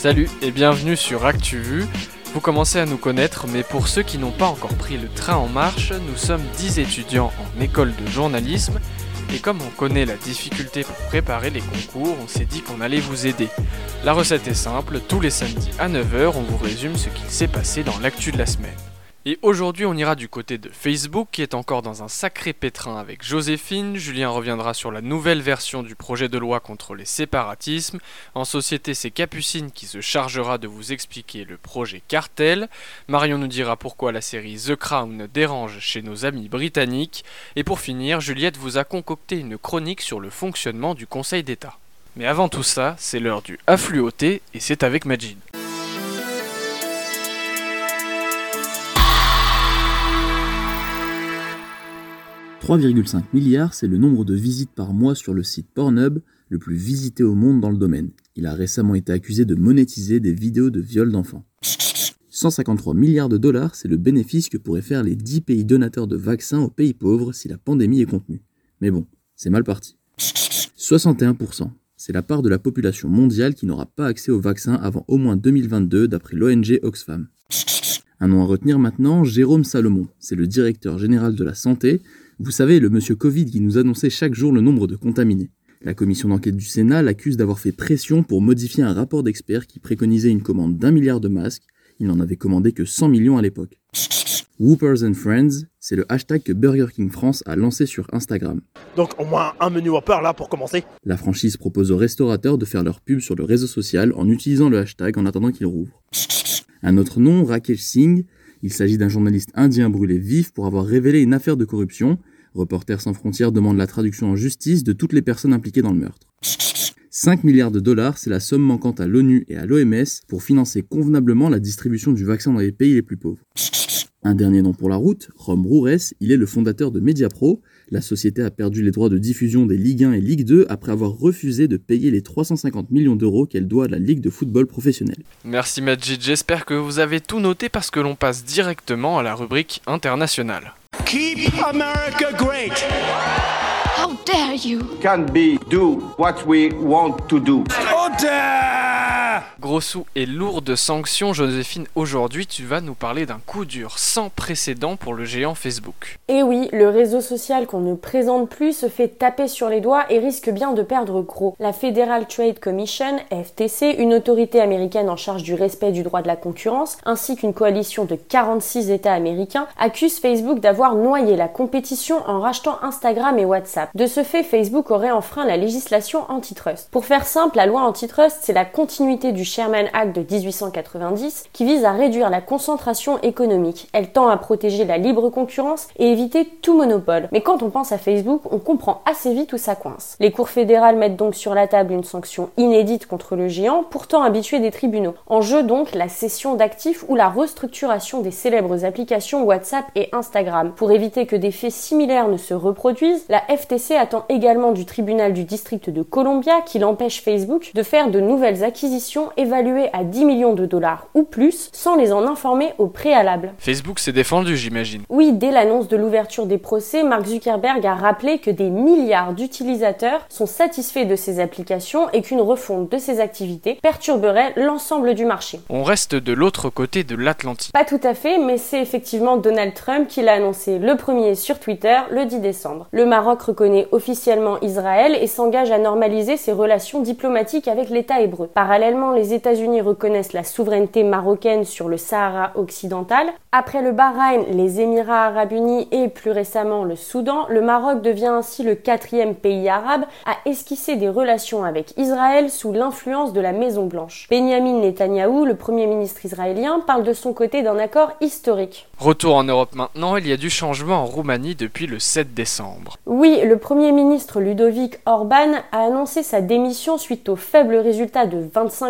Salut et bienvenue sur ActuVu. Vous commencez à nous connaître, mais pour ceux qui n'ont pas encore pris le train en marche, nous sommes 10 étudiants en école de journalisme et comme on connaît la difficulté pour préparer les concours, on s'est dit qu'on allait vous aider. La recette est simple, tous les samedis à 9h, on vous résume ce qu'il s'est passé dans l'actu de la semaine. Et aujourd'hui, on ira du côté de Facebook qui est encore dans un sacré pétrin avec Joséphine. Julien reviendra sur la nouvelle version du projet de loi contre les séparatismes. En société, c'est Capucine qui se chargera de vous expliquer le projet Cartel. Marion nous dira pourquoi la série The Crown dérange chez nos amis britanniques. Et pour finir, Juliette vous a concocté une chronique sur le fonctionnement du Conseil d'État. Mais avant tout ça, c'est l'heure du affluoté et c'est avec Majid. 3,5 milliards, c'est le nombre de visites par mois sur le site Pornhub, le plus visité au monde dans le domaine. Il a récemment été accusé de monétiser des vidéos de viol d'enfants. 153 milliards de dollars, c'est le bénéfice que pourraient faire les 10 pays donateurs de vaccins aux pays pauvres si la pandémie est contenue. Mais bon, c'est mal parti. 61%, c'est la part de la population mondiale qui n'aura pas accès aux vaccins avant au moins 2022 d'après l'ONG Oxfam. Un nom à retenir maintenant, Jérôme Salomon. C'est le directeur général de la santé, vous savez, le monsieur Covid qui nous annonçait chaque jour le nombre de contaminés. La commission d'enquête du Sénat l'accuse d'avoir fait pression pour modifier un rapport d'experts qui préconisait une commande d'un milliard de masques. Il n'en avait commandé que 100 millions à l'époque. Whoopers and Friends, c'est le hashtag que Burger King France a lancé sur Instagram. Donc au moins un menu Whopper là pour commencer. La franchise propose aux restaurateurs de faire leur pub sur le réseau social en utilisant le hashtag en attendant qu'il rouvre. Un autre nom, Rakesh Singh, il s'agit d'un journaliste indien brûlé vif pour avoir révélé une affaire de corruption. Reporters sans frontières demande la traduction en justice de toutes les personnes impliquées dans le meurtre. 5 milliards de dollars, c'est la somme manquante à l'ONU et à l'OMS pour financer convenablement la distribution du vaccin dans les pays les plus pauvres. Un dernier nom pour la route, Rom Roures, il est le fondateur de Mediapro. La société a perdu les droits de diffusion des Ligue 1 et Ligue 2 après avoir refusé de payer les 350 millions d'euros qu'elle doit à la Ligue de football professionnel. Merci Majid, j'espère que vous avez tout noté parce que l'on passe directement à la rubrique internationale. Keep America great. How dare you? Can be do what we want to do. Gros sous et lourde sanction, Joséphine, aujourd'hui tu vas nous parler d'un coup dur sans précédent pour le géant Facebook. Eh oui, le réseau social qu'on ne présente plus se fait taper sur les doigts et risque bien de perdre gros. La Federal Trade Commission, FTC, une autorité américaine en charge du respect du droit de la concurrence, ainsi qu'une coalition de 46 États américains, accusent Facebook d'avoir noyé la compétition en rachetant Instagram et WhatsApp. De ce fait, Facebook aurait enfreint la législation antitrust. Pour faire simple, la loi antitrust, c'est la continuité du Sherman Act de 1890 qui vise à réduire la concentration économique. Elle tend à protéger la libre concurrence et éviter tout monopole. Mais quand on pense à Facebook, on comprend assez vite où ça coince. Les cours fédérales mettent donc sur la table une sanction inédite contre le géant, pourtant habitué des tribunaux. En jeu donc la cession d'actifs ou la restructuration des célèbres applications WhatsApp et Instagram. Pour éviter que des faits similaires ne se reproduisent, la FTC attend également du tribunal du district de Columbia qu'il empêche Facebook de faire de nouvelles acquisitions évaluées à 10 millions de dollars ou plus sans les en informer au préalable. Facebook s'est défendu, j'imagine. Oui, dès l'annonce de l'ouverture des procès, Mark Zuckerberg a rappelé que des milliards d'utilisateurs sont satisfaits de ces applications et qu'une refonte de ces activités perturberait l'ensemble du marché. On reste de l'autre côté de l'Atlantique. Pas tout à fait, mais c'est effectivement Donald Trump qui l'a annoncé le premier sur Twitter le 10 décembre. Le Maroc reconnaît officiellement Israël et s'engage à normaliser ses relations diplomatiques avec l'État hébreu. Parallèlement, les États-Unis reconnaissent la souveraineté marocaine sur le Sahara occidental. Après le Bahreïn, les Émirats arabes unis et plus récemment le Soudan, le Maroc devient ainsi le quatrième pays arabe à esquisser des relations avec Israël sous l'influence de la Maison Blanche. Benjamin Netanyahou, le premier ministre israélien, parle de son côté d'un accord historique. Retour en Europe maintenant, il y a du changement en Roumanie depuis le 7 décembre. Oui, le premier ministre Ludovic Orban a annoncé sa démission suite au faible résultat de 25%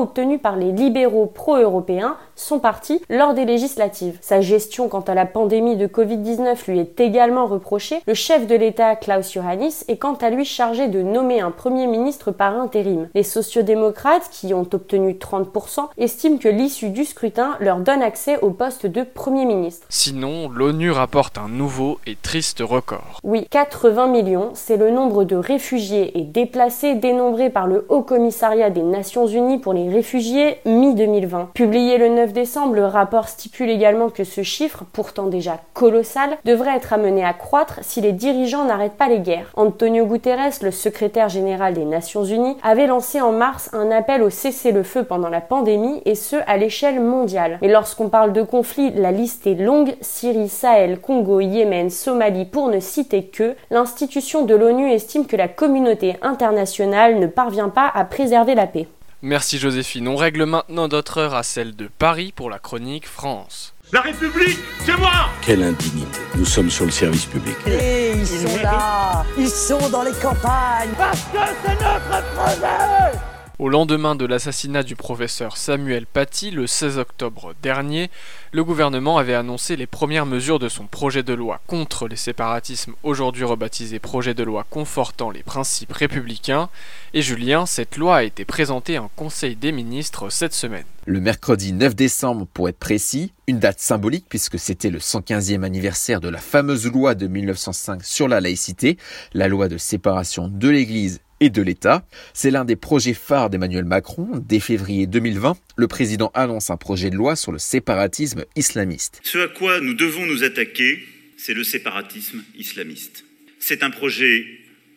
obtenu par les libéraux pro-européens, son parti, lors des législatives. Sa gestion quant à la pandémie de Covid-19 lui est également reprochée. Le chef de l'État, Klaus Johannis, est quant à lui chargé de nommer un Premier ministre par intérim. Les sociodémocrates, qui ont obtenu 30%, estiment que l'issue du scrutin leur donne accès au poste de Premier ministre. Sinon, l'ONU rapporte un nouveau et triste record. Oui, 80 millions, c'est le nombre de réfugiés et déplacés dénombré par le Haut Commissariat des Nations Unies pour les réfugiés mi-2020. Publié le 9 décembre, le rapport stipule également que ce chiffre, pourtant déjà colossal, devrait être amené à croître si les dirigeants n'arrêtent pas les guerres. Antonio Guterres, le secrétaire général des Nations Unies, avait lancé en mars un appel au cessez-le-feu pendant la pandémie et ce à l'échelle mondiale. Mais lorsqu'on parle de conflits, la liste est longue, Syrie, Sahel, Congo, Yémen, Somalie pour ne citer que, l'institution de l'ONU estime que la communauté internationale ne parvient pas à préserver la paix. Merci Joséphine. On règle maintenant notre heure à celle de Paris pour la chronique France. La République, c'est moi Quelle indignité. Nous sommes sur le service public. Et ils sont là Ils sont dans les campagnes Parce que c'est notre projet Au lendemain de l'assassinat du professeur Samuel Paty le 16 octobre dernier, le gouvernement avait annoncé les premières mesures de son projet de loi contre les séparatismes, aujourd'hui rebaptisé projet de loi confortant les principes républicains. Et Julien, cette loi a été présentée en Conseil des ministres cette semaine. Le mercredi 9 décembre pour être précis, une date symbolique puisque c'était le 115e anniversaire de la fameuse loi de 1905 sur la laïcité, la loi de séparation de l'Église et de l'État. C'est l'un des projets phares d'Emmanuel Macron. Dès février 2020, le président annonce un projet de loi sur le séparatisme islamiste. Ce à quoi nous devons nous attaquer, c'est le séparatisme islamiste. C'est un projet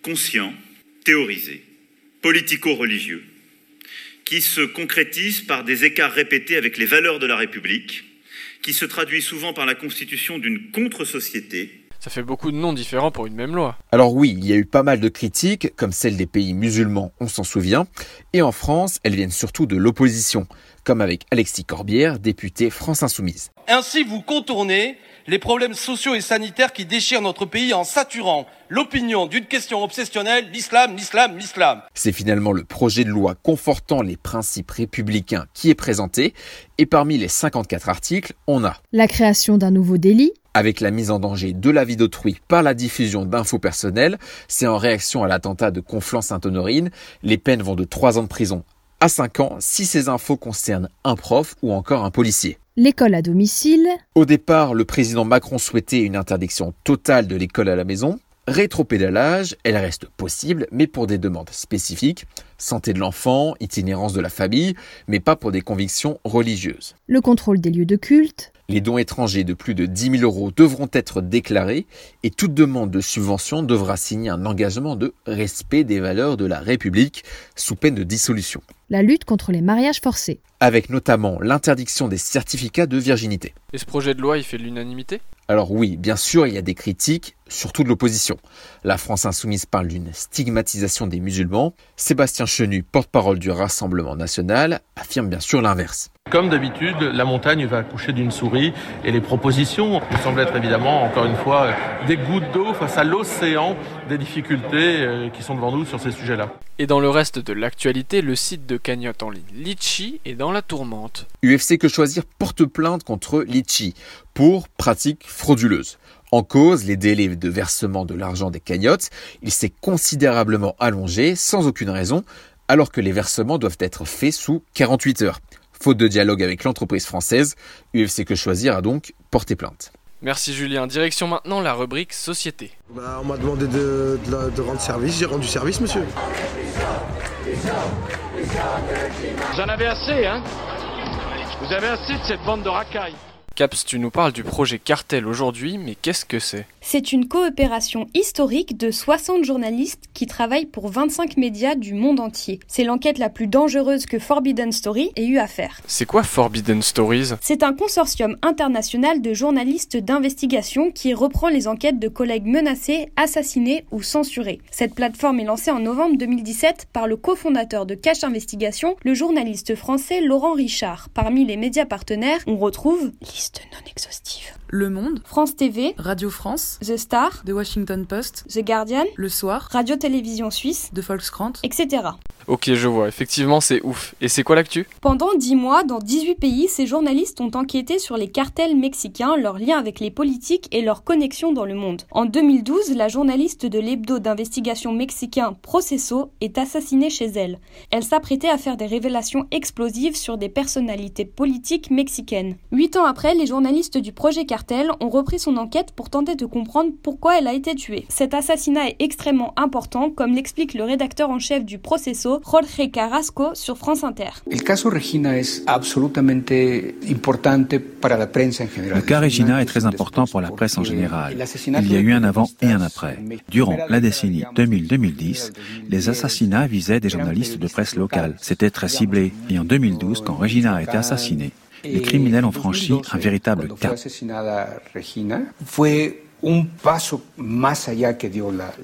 conscient, théorisé, politico-religieux, qui se concrétise par des écarts répétés avec les valeurs de la République, qui se traduit souvent par la constitution d'une contre-société, ça fait beaucoup de noms différents pour une même loi. Alors oui, il y a eu pas mal de critiques, comme celle des pays musulmans, on s'en souvient, et en France, elles viennent surtout de l'opposition, comme avec Alexis Corbière, député France Insoumise. Ainsi, vous contournez les problèmes sociaux et sanitaires qui déchirent notre pays en saturant l'opinion d'une question obsessionnelle, l'islam, l'islam, l'islam. C'est finalement le projet de loi confortant les principes républicains qui est présenté, et parmi les 54 articles, on a la création d'un nouveau délit, avec la mise en danger de la vie d'autrui par la diffusion d'infos personnelles. C'est en réaction à l'attentat de Conflans-Sainte-Honorine. Les peines vont de 3 ans de prison à 5 ans si ces infos concernent un prof ou encore un policier. L'école à domicile. Au départ, le président Macron souhaitait une interdiction totale de l'école à la maison. Rétropédalage, elle reste possible, mais pour des demandes spécifiques, santé de l'enfant, itinérance de la famille, mais pas pour des convictions religieuses. Le contrôle des lieux de culte. Les dons étrangers de plus de 10 000 euros devront être déclarés et toute demande de subvention devra signer un engagement de respect des valeurs de la République sous peine de dissolution. La lutte contre les mariages forcés. Avec notamment l'interdiction des certificats de virginité. Et ce projet de loi, il fait l'unanimité? Alors oui, bien sûr, il y a des critiques, surtout de l'opposition. La France insoumise parle d'une stigmatisation des musulmans. Sébastien Chenu, porte-parole du Rassemblement national, affirme bien sûr l'inverse. Comme d'habitude, la montagne va accoucher d'une souris et les propositions me semblent être évidemment, encore une fois, des gouttes d'eau face à l'océan des difficultés euh, qui sont devant nous sur ces sujets-là. Et dans le reste de l'actualité, le site de cagnotte en ligne Litchi est dans la tourmente. UFC Que Choisir porte plainte contre Litchi pour pratiques frauduleuses. En cause, les délais de versement de l'argent des cagnottes, il s'est considérablement allongé sans aucune raison, alors que les versements doivent être faits sous 48 heures. Faute de dialogue avec l'entreprise française, UFC Que Choisir a donc porté plainte. Merci Julien. Direction maintenant la rubrique Société. Bah, on m'a demandé de, de, de, rendre service, j'ai rendu service monsieur. Vous en avez assez, hein Vous avez assez de cette bande de racailles. Caps, tu nous parles du projet Cartel aujourd'hui, mais qu'est-ce que c'est? C'est une coopération historique de 60 journalistes qui travaillent pour 25 médias du monde entier. C'est l'enquête la plus dangereuse que Forbidden Story ait eu à faire. C'est quoi Forbidden Stories? C'est un consortium international de journalistes d'investigation qui reprend les enquêtes de collègues menacés, assassinés ou censurés. Cette plateforme est lancée en novembre 2017 par le cofondateur de Cache Investigation, le journaliste français Laurent Richard. Parmi les médias partenaires, on retrouve liste non exhaustive. Le Monde, France TV, Radio France, The Star, The Washington Post, The Guardian, Le Soir, Radio-Télévision Suisse, The Volkskrant, etc. Ok, je vois, effectivement c'est ouf. Et c'est quoi l'actu? Pendant 10 mois, dans 18 pays, ces journalistes ont enquêté sur les cartels mexicains, leurs liens avec les politiques et leurs connexions dans le monde. En 2012, la journaliste de l'hebdo d'investigation mexicain Proceso est assassinée chez elle. Elle s'apprêtait à faire des révélations explosives sur des personnalités politiques mexicaines. Huit ans après, les journalistes du projet Cartel ont repris son enquête pour tenter de comprendre pourquoi elle a été tuée. Cet assassinat est extrêmement important, comme l'explique le rédacteur en chef du Proceso, Jorge Carrasco, sur France Inter. El caso Regina es absolutamente importante para la prensa en general. Le cas Regina est très important pour la presse en général. Il y a eu un avant et un après. Durant la décennie 2000-2010, les assassinats visaient des journalistes de presse locale. C'était très ciblé. Et en 2012, quand Regina a été assassinée, les criminels ont franchi un véritable cap.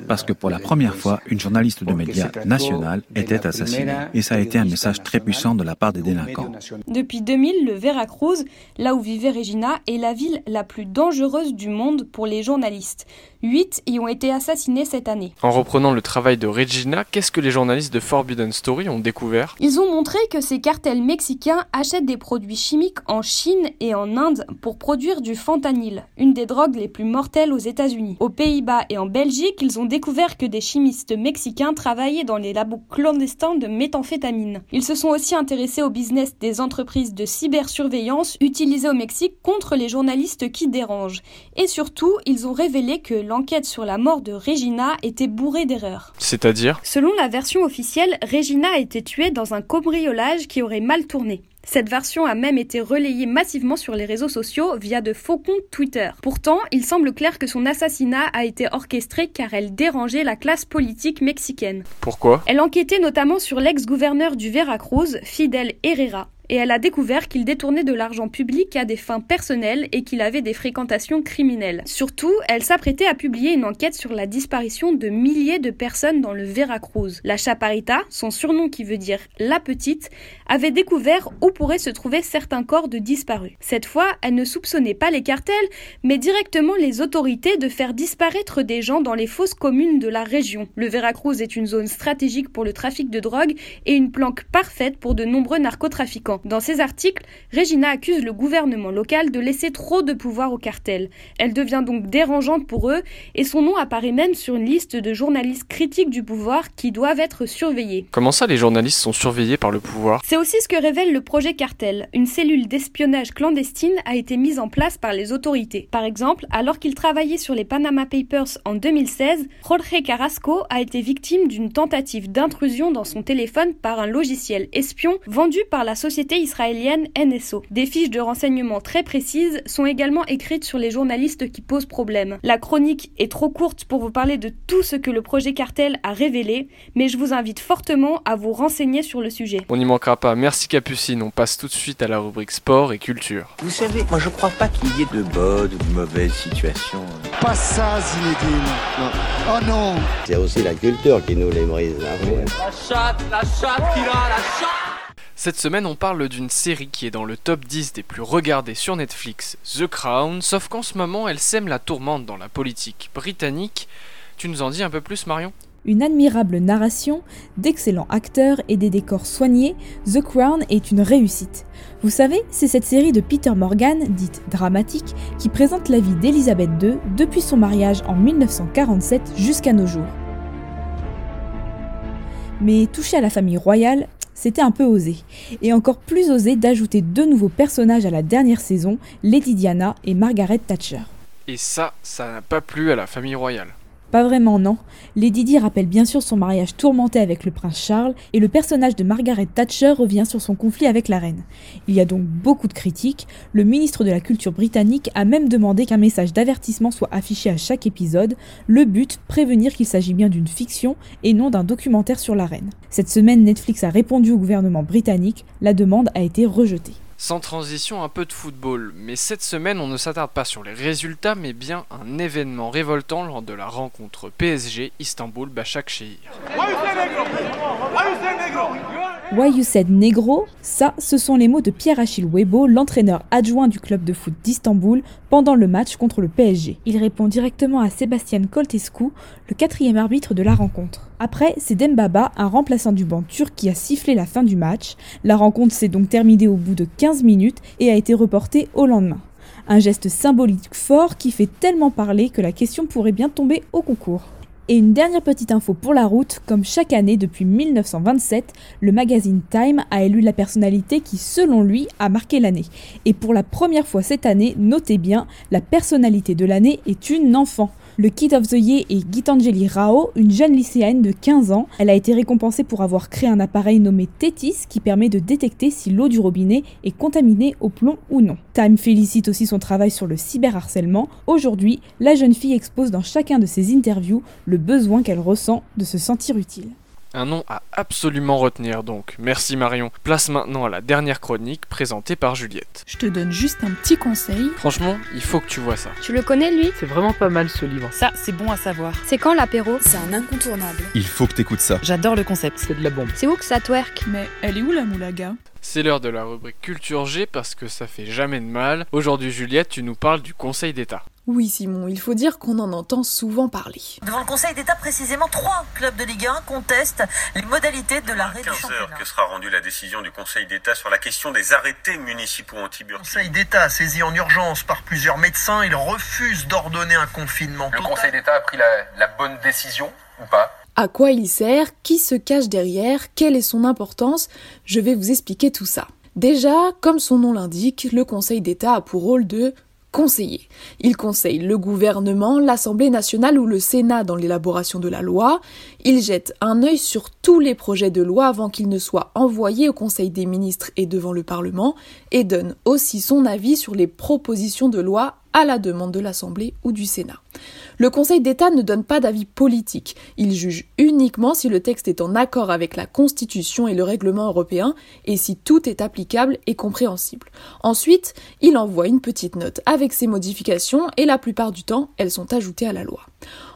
Parce que pour la première fois, une journaliste de médias nationale était assassinée. Et ça a été un message très puissant de la part des délinquants. Depuis 2000, le Veracruz, là où vivait Regina, est la ville la plus dangereuse du monde pour les journalistes. Huit y ont été assassinés cette année. En reprenant le travail de Regina, qu'est-ce que les journalistes de Forbidden Story ont découvert? Ils ont montré que ces cartels mexicains achètent des produits chimiques en Chine et en Inde pour produire du fentanyl, une des drogues les plus mortelles aux États-Unis. Aux Pays-Bas et en Belgique, ils ont découvert que des chimistes mexicains travaillaient dans les labos clandestins de méthamphétamine. Ils se sont aussi intéressés au business des entreprises de cybersurveillance utilisées au Mexique contre les journalistes qui dérangent. Et surtout, ils ont révélé que l'enquête sur la mort de Regina était bourrée d'erreurs. C'est-à-dire? Selon la version officielle, Regina a été tuée dans un cambriolage qui aurait mal tourné. Cette version a même été relayée massivement sur les réseaux sociaux via de faux comptes Twitter. Pourtant, il semble clair que son assassinat a été orchestré car elle dérangeait la classe politique mexicaine. Pourquoi? Elle enquêtait notamment sur l'ex-gouverneur du Veracruz, Fidel Herrera, et elle a découvert qu'il détournait de l'argent public à des fins personnelles et qu'il avait des fréquentations criminelles. Surtout, elle s'apprêtait à publier une enquête sur la disparition de milliers de personnes dans le Veracruz. La Chaparita, son surnom qui veut dire la petite, avait découvert où pourraient se trouver certains corps de disparus. Cette fois, elle ne soupçonnait pas les cartels, mais directement les autorités de faire disparaître des gens dans les fausses communes de la région. Le Veracruz est une zone stratégique pour le trafic de drogue et une planque parfaite pour de nombreux narcotrafiquants. Dans ses articles, Regina accuse le gouvernement local de laisser trop de pouvoir aux cartels. Elle devient donc dérangeante pour eux et son nom apparaît même sur une liste de journalistes critiques du pouvoir qui doivent être surveillés. Comment ça les journalistes sont surveillés par le pouvoir? C'est aussi ce que révèle le projet Cartel. Une cellule d'espionnage clandestine a été mise en place par les autorités. Par exemple, alors qu'il travaillait sur les Panama Papers en 2016, Jorge Carrasco a été victime d'une tentative d'intrusion dans son téléphone par un logiciel espion vendu par la société israélienne NSO. Des fiches de renseignements très précises sont également écrites sur les journalistes qui posent problème. La chronique est trop courte pour vous parler de tout ce que le projet Cartel a révélé, mais je vous invite fortement à vous renseigner sur le sujet. On n'y manquera pas. Merci Capucine. On passe tout de suite à la rubrique sport et culture. Vous savez, moi je crois pas qu'il y ait de bonnes ou de mauvaises situations. Pas ça, Zinedine. Non. Oh non. C'est aussi la culture qui nous les brise. Hein. La chatte, la chatte qui a la chatte cette semaine, on parle d'une série qui est dans le top 10 des plus regardées sur Netflix, The Crown, sauf qu'en ce moment, elle sème la tourmente dans la politique britannique. Tu nous en dis un peu plus, Marion? Une admirable narration, d'excellents acteurs et des décors soignés, The Crown est une réussite. Vous savez, c'est cette série de Peter Morgan, dite dramatique, qui présente la vie d'Elisabeth II depuis son mariage en 1947 jusqu'à nos jours. Mais toucher à la famille royale, c'était un peu osé. Et encore plus osé d'ajouter deux nouveaux personnages à la dernière saison, Lady Diana et Margaret Thatcher. Et ça, ça n'a pas plu à la famille royale. Pas vraiment, non. Lady Di rappelle bien sûr son mariage tourmenté avec le prince Charles, et le personnage de Margaret Thatcher revient sur son conflit avec la reine. Il y a donc beaucoup de critiques. Le ministre de la Culture britannique a même demandé qu'un message d'avertissement soit affiché à chaque épisode. Le but, prévenir qu'il s'agit bien d'une fiction et non d'un documentaire sur la reine. Cette semaine, Netflix a répondu au gouvernement britannique. La demande a été rejetée. Sans transition, un peu de football, mais cette semaine on ne s'attarde pas sur les résultats, mais bien un événement révoltant lors de la rencontre PSG Istanbul Başakşehir. Why you said negro, ça, ce sont les mots de Pierre-Achille Webo, l'entraîneur adjoint du club de foot d'Istanbul, pendant le match contre le PSG. Il répond directement à Sébastien Coltescu, le quatrième arbitre de la rencontre. Après, c'est Dembaba, un remplaçant du banc turc, qui a sifflé la fin du match. La rencontre s'est donc terminée au bout de 15 minutes et a été reportée au lendemain. Un geste symbolique fort qui fait tellement parler que la question pourrait bien tomber au concours. Et une dernière petite info pour la route, comme chaque année depuis 1927, le magazine Time a élu la personnalité qui, selon lui, a marqué l'année. Et pour la première fois cette année, notez bien, la personnalité de l'année est une enfant. Le Kid of the Year est Gitanjali Rao, une jeune lycéenne de 15 ans. Elle a été récompensée pour avoir créé un appareil nommé Tétis qui permet de détecter si l'eau du robinet est contaminée au plomb ou non. Time félicite aussi son travail sur le cyberharcèlement. Aujourd'hui, la jeune fille expose dans chacun de ses interviews le besoin qu'elle ressent de se sentir utile. Un nom à absolument retenir donc. Merci Marion. Place maintenant à la dernière chronique présentée par Juliette. Je te donne juste un petit conseil. Franchement, il faut que tu vois ça. Tu le connais lui? C'est vraiment pas mal ce livre. Ça, c'est bon à savoir. C'est quand l'apéro? C'est un incontournable. Il faut que t'écoutes ça. J'adore le concept. C'est de la bombe. C'est où que ça twerk? Mais elle est où la moulaga? C'est l'heure de la rubrique Culture G parce que ça fait jamais de mal. Aujourd'hui, Juliette, tu nous parles du Conseil d'État. Oui, Simon, il faut dire qu'on en entend souvent parler. Devant le Conseil d'État, précisément, trois clubs de Ligue 1 contestent les modalités de l'arrêt du 15 heures que sera rendue la décision du Conseil d'État sur la question des arrêtés municipaux anti Le Conseil d'État, saisi en urgence par plusieurs médecins, il refuse d'ordonner un confinement. Le Conseil d'État a pris la, la bonne décision ou pas? À quoi il sert, qui se cache derrière, quelle est son importance, je vais vous expliquer tout ça. Déjà, comme son nom l'indique, le Conseil d'État a pour rôle de conseiller. Il conseille le gouvernement, l'Assemblée nationale ou le Sénat dans l'élaboration de la loi. Il jette un œil sur tous les projets de loi avant qu'ils ne soient envoyés au Conseil des ministres et devant le Parlement, et donne aussi son avis sur les propositions de loi à la demande de l'Assemblée ou du Sénat. Le Conseil d'État ne donne pas d'avis politique, il juge uniquement si le texte est en accord avec la Constitution et le règlement européen et si tout est applicable et compréhensible. Ensuite, il envoie une petite note avec ses modifications et la plupart du temps, elles sont ajoutées à la loi.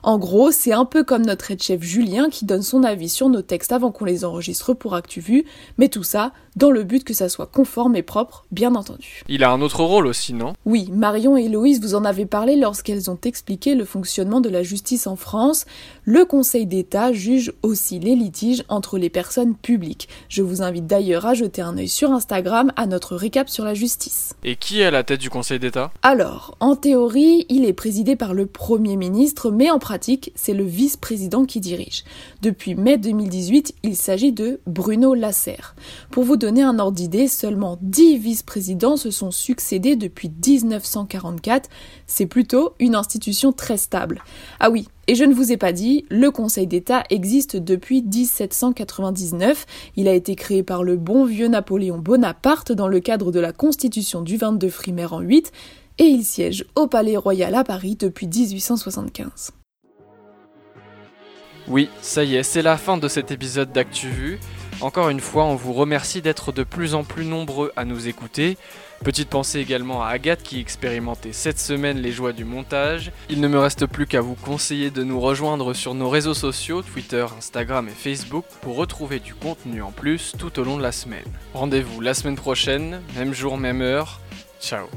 En gros, c'est un peu comme notre chef Julien qui donne son avis sur nos textes avant qu'on les enregistre pour ActuVu, mais tout ça dans le but que ça soit conforme et propre, bien entendu. Il a un autre rôle aussi, non? Oui, Marion et Héloïse vous en avez parlé lorsqu'elles ont expliqué le fonctionnement de la justice en France. Le Conseil d'État juge aussi les litiges entre les personnes publiques. Je vous invite d'ailleurs à jeter un œil sur Instagram à notre récap sur la justice. Et qui est à la tête du Conseil d'État? Alors, en théorie, il est présidé par le Premier ministre, mais en pratique, c'est le vice-président qui dirige. Depuis mai 2018, il s'agit de Bruno Lasserre. Pour vous donner un ordre d'idée, seulement 10 vice-présidents se sont succédés depuis 1944. C'est plutôt une institution très stable. Ah oui, et je ne vous ai pas dit, le Conseil d'État existe depuis 1799. Il a été créé par le bon vieux Napoléon Bonaparte dans le cadre de la Constitution du 22 Frimaire en 8 et il siège au Palais Royal à Paris depuis 1875. Oui, ça y est, c'est la fin de cet épisode d'ActuVu. Encore une fois, on vous remercie d'être de plus en plus nombreux à nous écouter. Petite pensée également à Agathe qui expérimentait cette semaine les joies du montage. Il ne me reste plus qu'à vous conseiller de nous rejoindre sur nos réseaux sociaux, Twitter, Instagram et Facebook, pour retrouver du contenu en plus tout au long de la semaine. Rendez-vous la semaine prochaine, même jour, même heure. Ciao